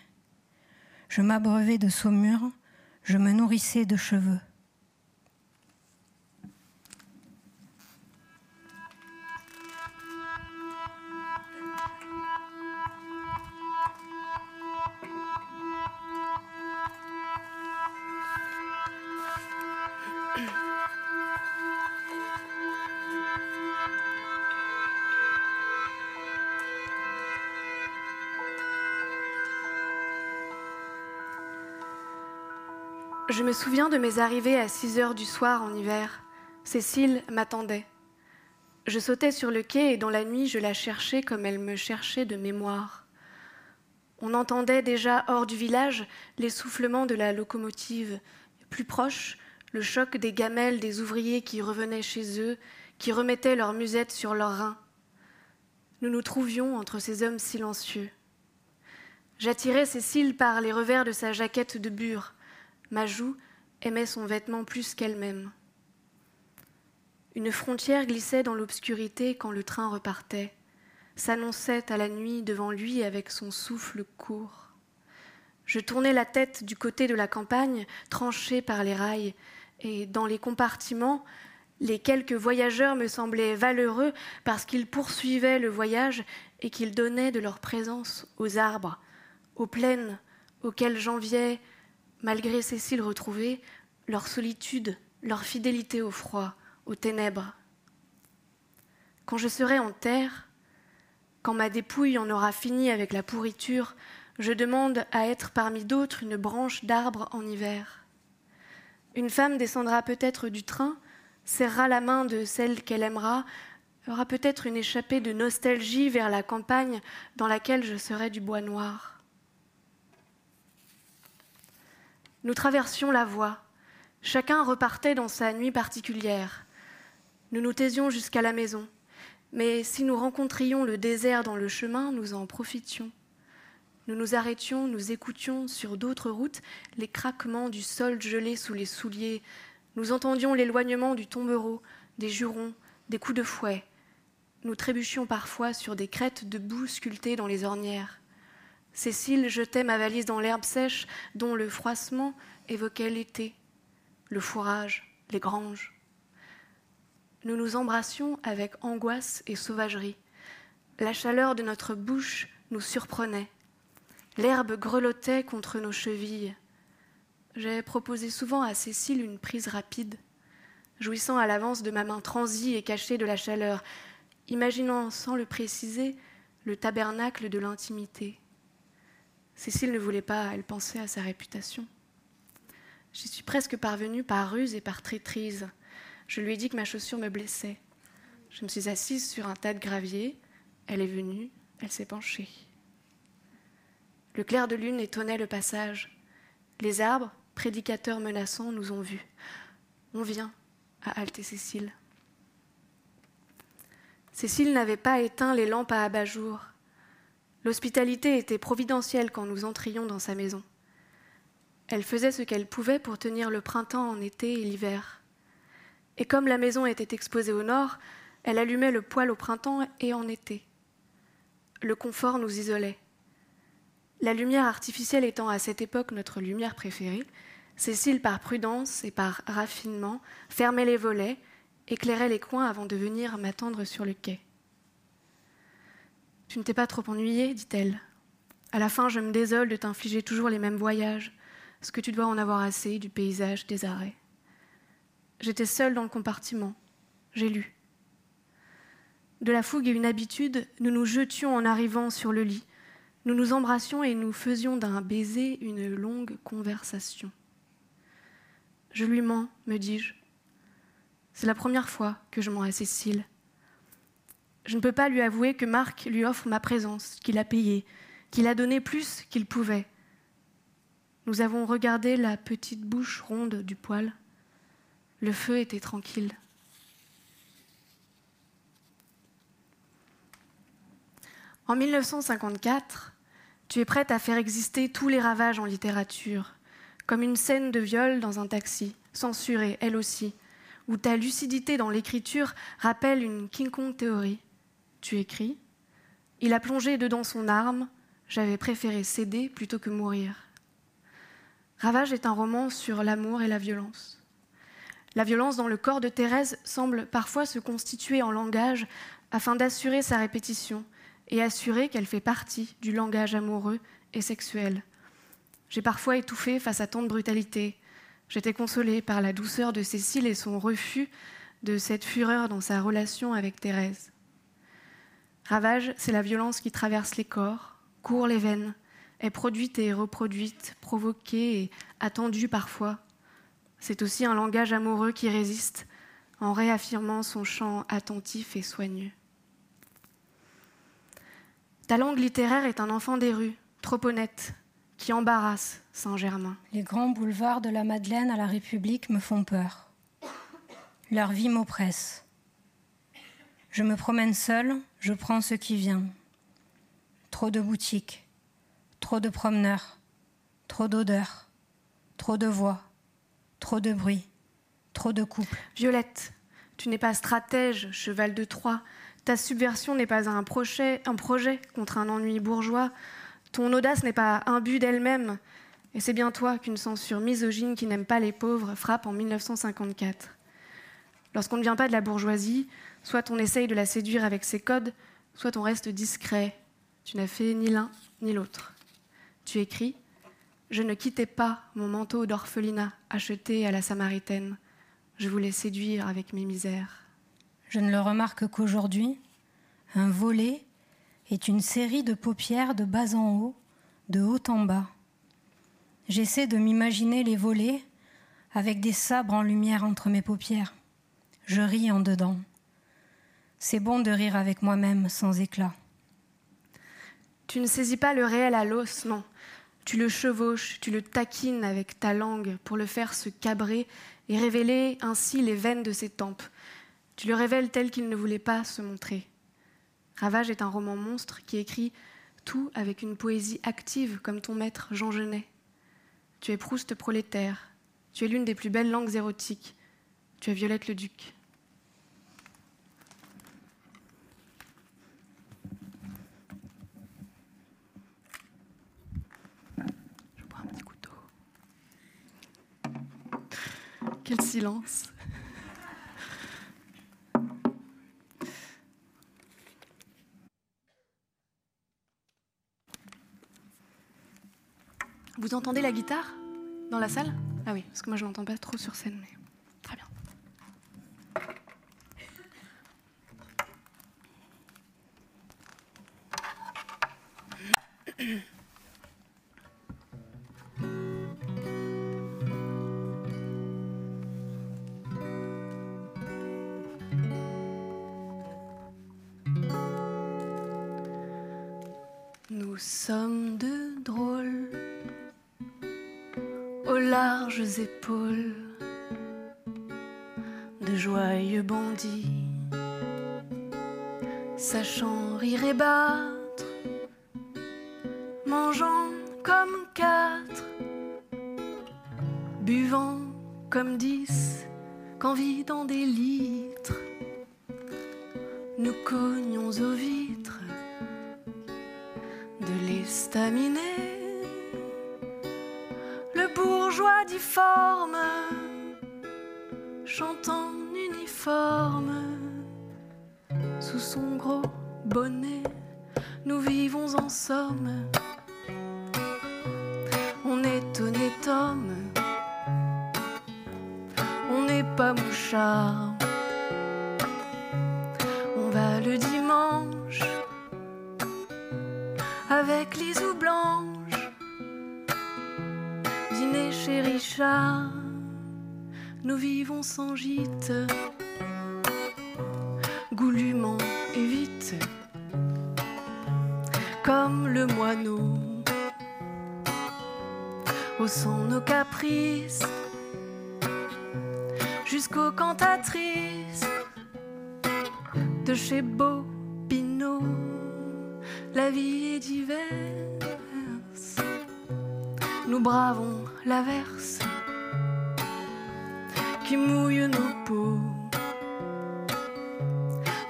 Je m'abreuvais de saumure, je me nourrissais de cheveux. Je me souviens de mes arrivées à 6 heures du soir en hiver. Cécile m'attendait. Je sautais sur le quai et dans la nuit je la cherchais comme elle me cherchait de mémoire. On entendait déjà hors du village l'essoufflement de la locomotive. Plus proche, le choc des gamelles des ouvriers qui revenaient chez eux, qui remettaient leurs musettes sur leurs reins. Nous nous trouvions entre ces hommes silencieux. J'attirais Cécile par les revers de sa jaquette de bure. Ma joue aimait son vêtement plus qu'elle-même. Une frontière glissait dans l'obscurité quand le train repartait, s'annonçait à la nuit devant lui avec son souffle court. Je tournais la tête du côté de la campagne, tranchée par les rails, et dans les compartiments, Les quelques voyageurs me semblaient valeureux parce qu'ils poursuivaient le voyage et qu'ils donnaient de leur présence aux arbres, aux plaines auxquelles j'enviais, malgré Cécile retrouvée, leur solitude, leur fidélité au froid, aux ténèbres. Quand je serai en terre, quand ma dépouille en aura fini avec la pourriture, je demande à être parmi d'autres une branche d'arbre en hiver. Une femme descendra peut-être du train, serrera la main de celle qu'elle aimera, aura peut-être une échappée de nostalgie vers la campagne dans laquelle je serai du bois noir. Nous traversions la voie. Chacun repartait dans sa nuit particulière. Nous nous taisions jusqu'à la maison. Mais si nous rencontrions le désert dans le chemin, nous en profitions. Nous nous arrêtions, nous écoutions sur d'autres routes les craquements du sol gelé sous les souliers. Nous entendions l'éloignement du tombereau, des jurons, des coups de fouet. Nous trébuchions parfois sur des crêtes de boue sculptées dans les ornières. Cécile jetait ma valise dans l'herbe sèche dont le froissement évoquait l'été, le fourrage, les granges. Nous nous embrassions avec angoisse et sauvagerie. La chaleur de notre bouche nous surprenait. L'herbe grelottait contre nos chevilles. J'ai proposé souvent à Cécile une prise rapide, jouissant à l'avance de ma main transie et cachée de la chaleur, imaginant sans le préciser le tabernacle de l'intimité. Cécile ne voulait pas, elle pensait à sa réputation. J'y suis presque parvenue par ruse et par traîtrise. Je lui ai dit que ma chaussure me blessait. Je me suis assise sur un tas de gravier. Elle est venue, elle s'est penchée. Le clair de lune étonnait le passage. Les arbres, prédicateurs menaçants, nous ont vus. On vient, a halté Cécile. Cécile n'avait pas éteint les lampes à abat-jour. L'hospitalité était providentielle quand nous entrions dans sa maison. Elle faisait ce qu'elle pouvait pour tenir le printemps en été et l'hiver. Et comme la maison était exposée au nord, elle allumait le poêle au printemps et en été. Le confort nous isolait. La lumière artificielle étant à cette époque notre lumière préférée, Cécile, par prudence et par raffinement, fermait les volets, éclairait les coins avant de venir m'attendre sur le quai. Tu ne t'es pas trop ennuyée, dit-elle. À la fin, je me désole de t'infliger toujours les mêmes voyages, ce que tu dois en avoir assez du paysage, des arrêts. J'étais seule dans le compartiment. J'ai lu. De la fougue et une habitude, nous nous jetions en arrivant sur le lit, nous nous embrassions et nous faisions d'un baiser une longue conversation. Je lui mens, me dis-je. C'est la première fois que je mens à Cécile. Je ne peux pas lui avouer que Marc lui offre ma présence, qu'il a payé, qu'il a donné plus qu'il pouvait. Nous avons regardé la petite bouche ronde du poêle. Le feu était tranquille. En 1954, tu es prête à faire exister tous les ravages en littérature, comme une scène de viol dans un taxi, censurée elle aussi, où ta lucidité dans l'écriture rappelle une King théorie. Tu écris Il a plongé dedans son arme, j'avais préféré céder plutôt que mourir. Ravage est un roman sur l'amour et la violence. La violence dans le corps de Thérèse semble parfois se constituer en langage afin d'assurer sa répétition, et assurer qu'elle fait partie du langage amoureux et sexuel. J'ai parfois étouffé face à tant de brutalité. J'étais consolée par la douceur de Cécile et son refus de cette fureur dans sa relation avec Thérèse. Ravage, c'est la violence qui traverse les corps, court les veines, est produite et reproduite, provoquée et attendue parfois. C'est aussi un langage amoureux qui résiste en réaffirmant son chant attentif et soigneux. Ta langue littéraire est un enfant des rues, trop honnête, qui embarrasse Saint-Germain. Les grands boulevards de la Madeleine à la République me font peur. Leur vie m'oppresse. Je me promène seule, je prends ce qui vient. Trop de boutiques, trop de promeneurs, trop d'odeurs, trop de voix, trop de bruit, trop de couples. Violette, tu n'es pas stratège, cheval de Troie, ta subversion n'est pas un projet, contre un ennui bourgeois. Ton audace n'est pas un but d'elle-même. Et c'est bien toi qu'une censure misogyne qui n'aime pas les pauvres frappe en 1954. Lorsqu'on ne vient pas de la bourgeoisie, soit on essaye de la séduire avec ses codes, soit on reste discret. Tu n'as fait ni l'un ni l'autre. Tu écris Je ne quittais pas mon manteau d'orphelinat acheté à la Samaritaine. Je voulais séduire avec mes misères. Je ne le remarque qu'aujourd'hui. Un volet est une série de paupières de bas en haut, de haut en bas. J'essaie de m'imaginer les volets avec des sabres en lumière entre mes paupières. Je ris en dedans. C'est bon de rire avec moi-même sans éclat. Tu ne saisis pas le réel à l'os, non. Tu le chevauches, tu le taquines avec ta langue pour le faire se cabrer et révéler ainsi les veines de ses tempes. Tu le révèles tel qu'il ne voulait pas se montrer. Ravage est un roman monstre qui écrit tout avec une poésie active comme ton maître Jean Genet. Tu es Proust prolétaire. Tu es l'une des plus belles langues érotiques. Tu es Violette le Duc. Je prends un petit couteau. Quel silence. Vous entendez la guitare dans la salle? Ah oui, parce que moi je l'entends pas trop sur scène, mais très bien. Nous sommes de drôles aux larges épaules de joyeux bandits, sachant rire et battre, mangeant comme quatre, buvant comme dix, qu'envie dans des litres, nous cognons aux vitres le bourgeois difforme, chantant uniforme, sous son gros bonnet, nous vivons en somme. On est honnête homme, on n'est pas mouchard. Ou blanches dîner chez Richard. Nous vivons sans gîte, goulûment et vite, comme le moineau, haussant nos caprices jusqu'aux cantatrices de chez Beau bravons l'averse qui mouille nos peaux,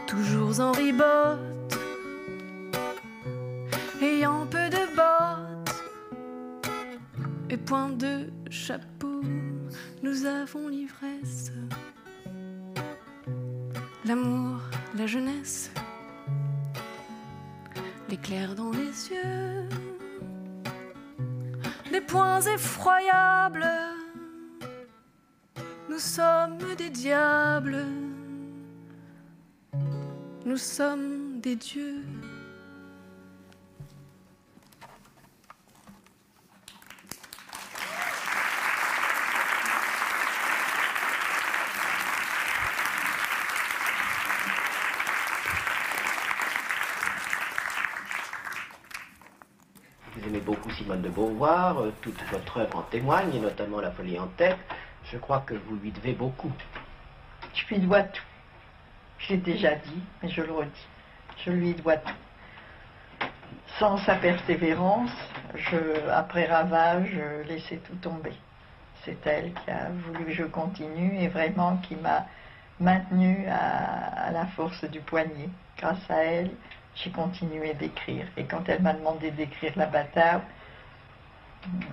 toujours en ribote, ayant peu de bottes et point de chapeau, nous avons l'ivresse, l'amour, la jeunesse, l'éclair dans les yeux points effroyables. Nous sommes des diables, nous sommes des dieux. Beauvoir, euh, toute votre œuvre en témoigne, et notamment La folie en tête. Je crois que vous lui devez beaucoup. Je lui dois tout. Je l'ai déjà dit, mais je le redis. Je lui dois tout. Sans sa persévérance, après Ravage, je laissais tout tomber. C'est elle qui a voulu que je continue et vraiment qui m'a maintenu à, la force du poignet. Grâce à elle, j'ai continué d'écrire. Et quand elle m'a demandé d'écrire La bâtarde,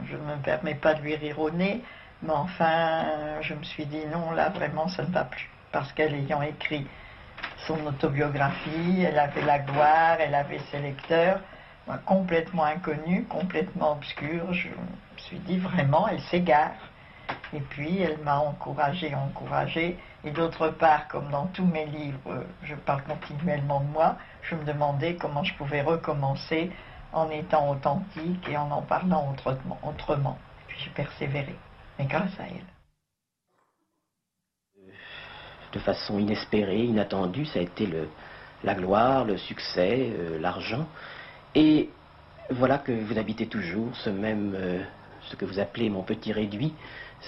je ne me permets pas de lui rire au nez, mais enfin, je me suis dit non, là vraiment, ça ne va plus. parce qu'elle ayant écrit son autobiographie, elle avait la gloire, elle avait ses lecteurs, complètement inconnue, complètement obscure, je me suis dit vraiment, elle s'égare. Et puis elle m'a encouragé, encouragé. Et d'autre part, comme dans tous mes livres, je parle continuellement de moi, je me demandais comment je pouvais recommencer en étant authentique et en en parlant autrement. Puis j'ai persévéré, mais grâce à elle. De façon inespérée, inattendue, ça a été la gloire, le succès, euh, l'argent. Et voilà que vous habitez toujours ce même, euh, ce que vous appelez mon petit réduit,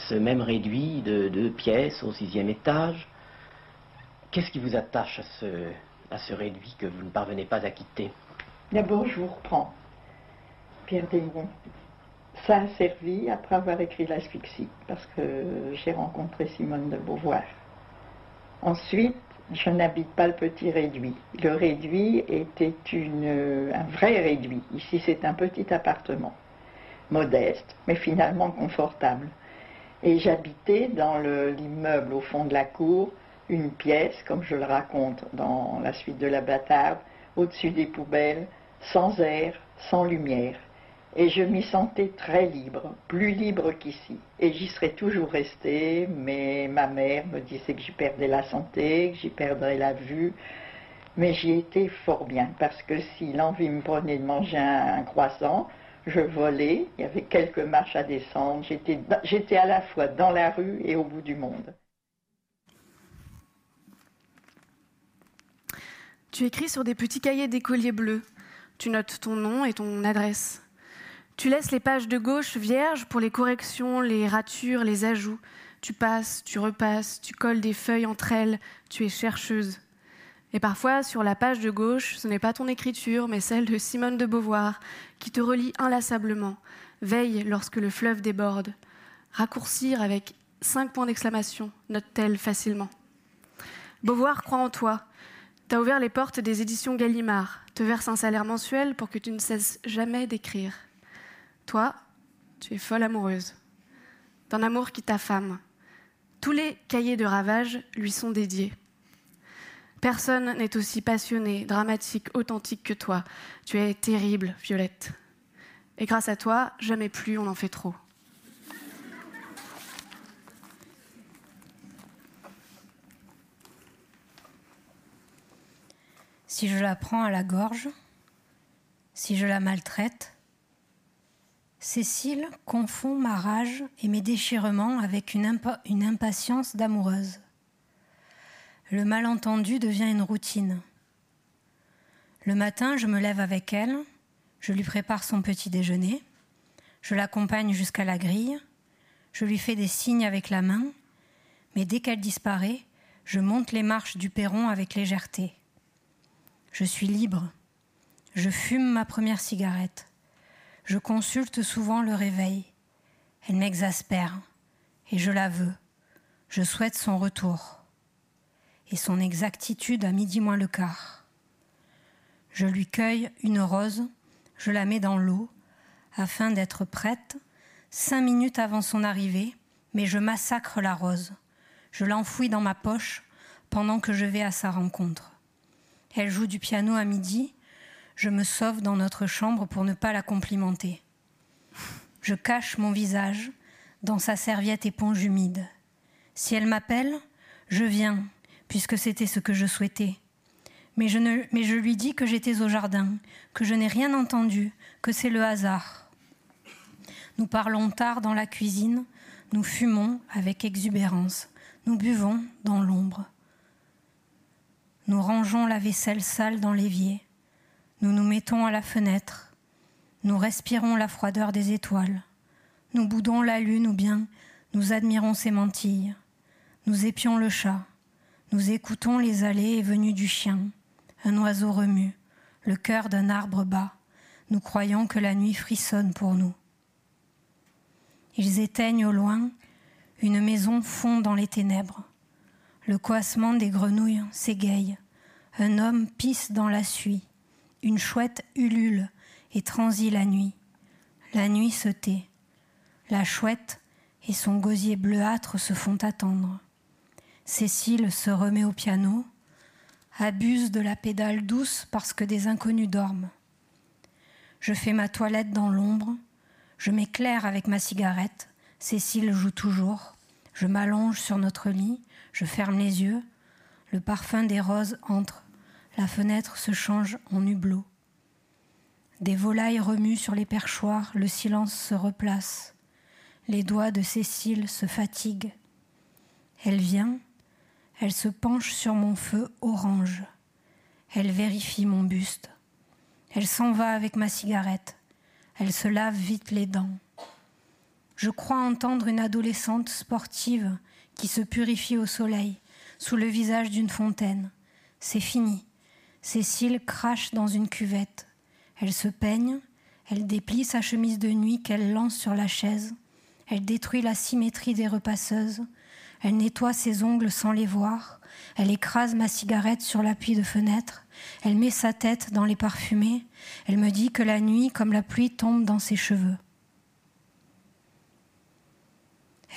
ce même réduit de deux pièces au sixième étage. Qu'est-ce qui vous attache à ce réduit que vous ne parvenez pas à quitter? D'abord, je vous reprends. Pierre Desmond. Ça a servi après avoir écrit l'asphyxie, parce que j'ai rencontré Simone de Beauvoir. Ensuite, je n'habite pas le petit réduit. Le réduit était une, un vrai réduit. Ici, c'est un petit appartement, modeste, mais finalement confortable. Et j'habitais dans l'immeuble au fond de la cour, une pièce, comme je le raconte dans la suite de la bâtarde, au-dessus des poubelles, sans air, sans lumière et je m'y sentais très libre, plus libre qu'ici. Et j'y serais toujours restée, mais ma mère me disait que j'y perdais la santé, que j'y perdrais la vue. Mais j'y étais fort bien, parce que si l'envie me prenait de manger un, croissant, je volais, il y avait quelques marches à descendre, j'étais à la fois dans la rue et au bout du monde. Tu écris sur des petits cahiers d'écoliers bleus. Tu notes ton nom et ton adresse. Tu laisses les pages de gauche vierges pour les corrections, les ratures, les ajouts. Tu passes, tu repasses, tu colles des feuilles entre elles, tu es chercheuse. Et parfois, sur la page de gauche, ce n'est pas ton écriture, mais celle de Simone de Beauvoir, qui te relie inlassablement. Veille lorsque le fleuve déborde. Raccourcir avec cinq points d'exclamation, note-t-elle facilement. Beauvoir croit en toi. T'as ouvert les portes des éditions Gallimard, te verse un salaire mensuel pour que tu ne cesses jamais d'écrire. Toi, tu es folle amoureuse, d'un amour qui t'affame. Tous les cahiers de ravage lui sont dédiés. Personne n'est aussi passionné, dramatique, authentique que toi. Tu es terrible, Violette. Et grâce à toi, jamais plus on en fait trop. Si je la prends à la gorge, si je la maltraite, Cécile confond ma rage et mes déchirements avec une, impatience d'amoureuse. Le malentendu devient une routine. Le matin, je me lève avec elle, je lui prépare son petit déjeuner, je l'accompagne jusqu'à la grille, je lui fais des signes avec la main, mais dès qu'elle disparaît, je monte les marches du perron avec légèreté. Je suis libre. Je fume ma première cigarette. Je consulte souvent le réveil. Elle m'exaspère, et je la veux. Je souhaite son retour et son exactitude à midi moins le quart. Je lui cueille une rose, je la mets dans l'eau, afin d'être prête, cinq minutes avant son arrivée, mais je massacre la rose. Je l'enfouis dans ma poche pendant que je vais à sa rencontre. Elle joue du piano à midi, je me sauve dans notre chambre pour ne pas la complimenter. Je cache mon visage dans sa serviette éponge humide. Si elle m'appelle, je viens, puisque c'était ce que je souhaitais. Mais je, mais je lui dis que j'étais au jardin, que je n'ai rien entendu, que c'est le hasard. Nous parlons tard dans la cuisine, nous fumons avec exubérance, nous buvons dans l'ombre. Nous rangeons la vaisselle sale dans l'évier. Nous nous mettons à la fenêtre, nous respirons la froideur des étoiles, nous boudons la lune ou bien nous admirons ses mantilles, nous épions le chat, nous écoutons les allées et venues du chien, un oiseau remue, le cœur d'un arbre bas, nous croyons que la nuit frissonne pour nous. Ils éteignent au loin, une maison fond dans les ténèbres. Le coassement des grenouilles s'égaye. Un homme pisse dans la suie. Une chouette ulule et transit la nuit. La nuit se tait. La chouette et son gosier bleuâtre se font attendre. Cécile se remet au piano, abuse de la pédale douce parce que des inconnus dorment. Je fais ma toilette dans l'ombre, je m'éclaire avec ma cigarette, Cécile joue toujours, je m'allonge sur notre lit, je ferme les yeux, le parfum des roses entre, la fenêtre se change en hublot. Des volailles remuent sur les perchoirs, le silence se replace. Les doigts de Cécile se fatiguent. Elle vient, elle se penche sur mon feu orange. Elle vérifie mon buste. Elle s'en va avec ma cigarette. Elle se lave vite les dents. Je crois entendre une adolescente sportive qui se purifie au soleil, sous le visage d'une fontaine. C'est fini. Cécile crache dans une cuvette. Elle se peigne, elle déplie sa chemise de nuit qu'elle lance sur la chaise. Elle détruit la symétrie des repasseuses. Elle nettoie ses ongles sans les voir. Elle écrase ma cigarette sur l'appui de fenêtre. Elle met sa tête dans les parfumés. Elle me dit que la nuit, comme la pluie, tombe dans ses cheveux.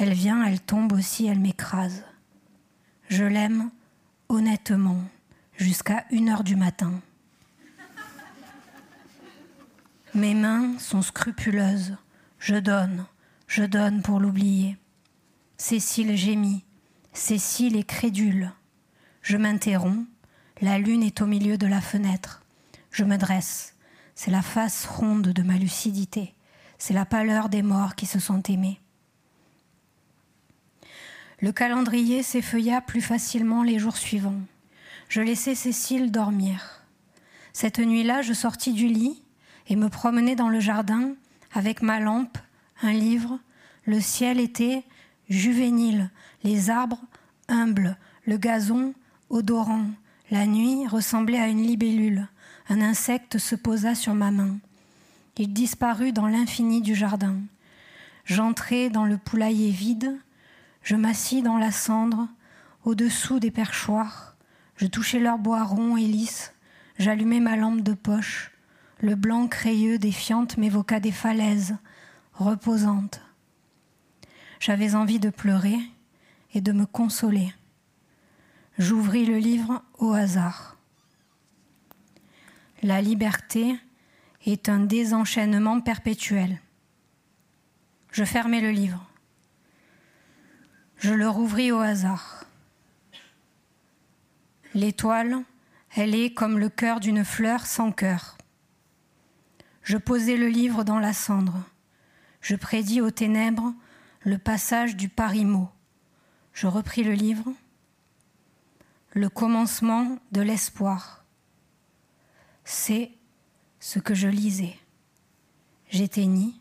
Elle vient, elle tombe aussi, elle m'écrase. Je l'aime honnêtement jusqu'à une heure du matin. Mes mains sont scrupuleuses. Je donne, je donne pour l'oublier. Cécile gémit. Cécile est crédule. Je m'interromps. La lune est au milieu de la fenêtre. Je me dresse. C'est la face ronde de ma lucidité. C'est la pâleur des morts qui se sont aimés. Le calendrier s'effeuilla plus facilement les jours suivants. Je laissai Cécile dormir. Cette nuit-là, je sortis du lit et me promenai dans le jardin avec ma lampe, un livre. Le ciel était juvénile, les arbres humbles, le gazon odorant. La nuit ressemblait à une libellule. Un insecte se posa sur ma main. Il disparut dans l'infini du jardin. J'entrai dans le poulailler vide, je m'assis dans la cendre, au-dessous des perchoirs. Je touchais leur bois rond et lisse. J'allumai ma lampe de poche. Le blanc crayeux des fientes m'évoqua des falaises reposantes. J'avais envie de pleurer et de me consoler. J'ouvris le livre au hasard. La liberté est un désenchaînement perpétuel. Je fermai le livre. Je le rouvris au hasard. L'étoile, elle est comme le cœur d'une fleur sans cœur. Je posai le livre dans la cendre. Je prédis aux ténèbres le passage du parimo. Je repris le livre. Le commencement de l'espoir. C'est ce que je lisais. J'éteignis.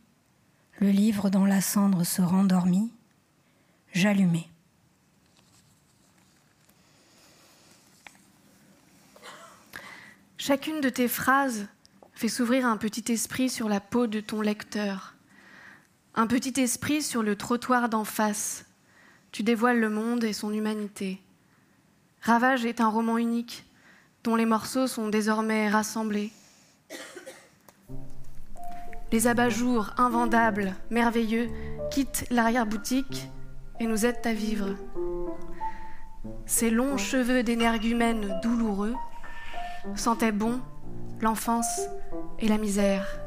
Le livre dans la cendre se rendormit j'allumais. Chacune de tes phrases fait s'ouvrir un petit esprit sur la peau de ton lecteur, un petit esprit sur le trottoir d'en face. Tu dévoiles le monde et son humanité. Ravage est un roman unique dont les morceaux sont désormais rassemblés. Les abat-jours invendables, merveilleux, quittent l'arrière-boutique et nous aide à vivre. Ces longs cheveux d'énergumène douloureux sentaient bon l'enfance et la misère.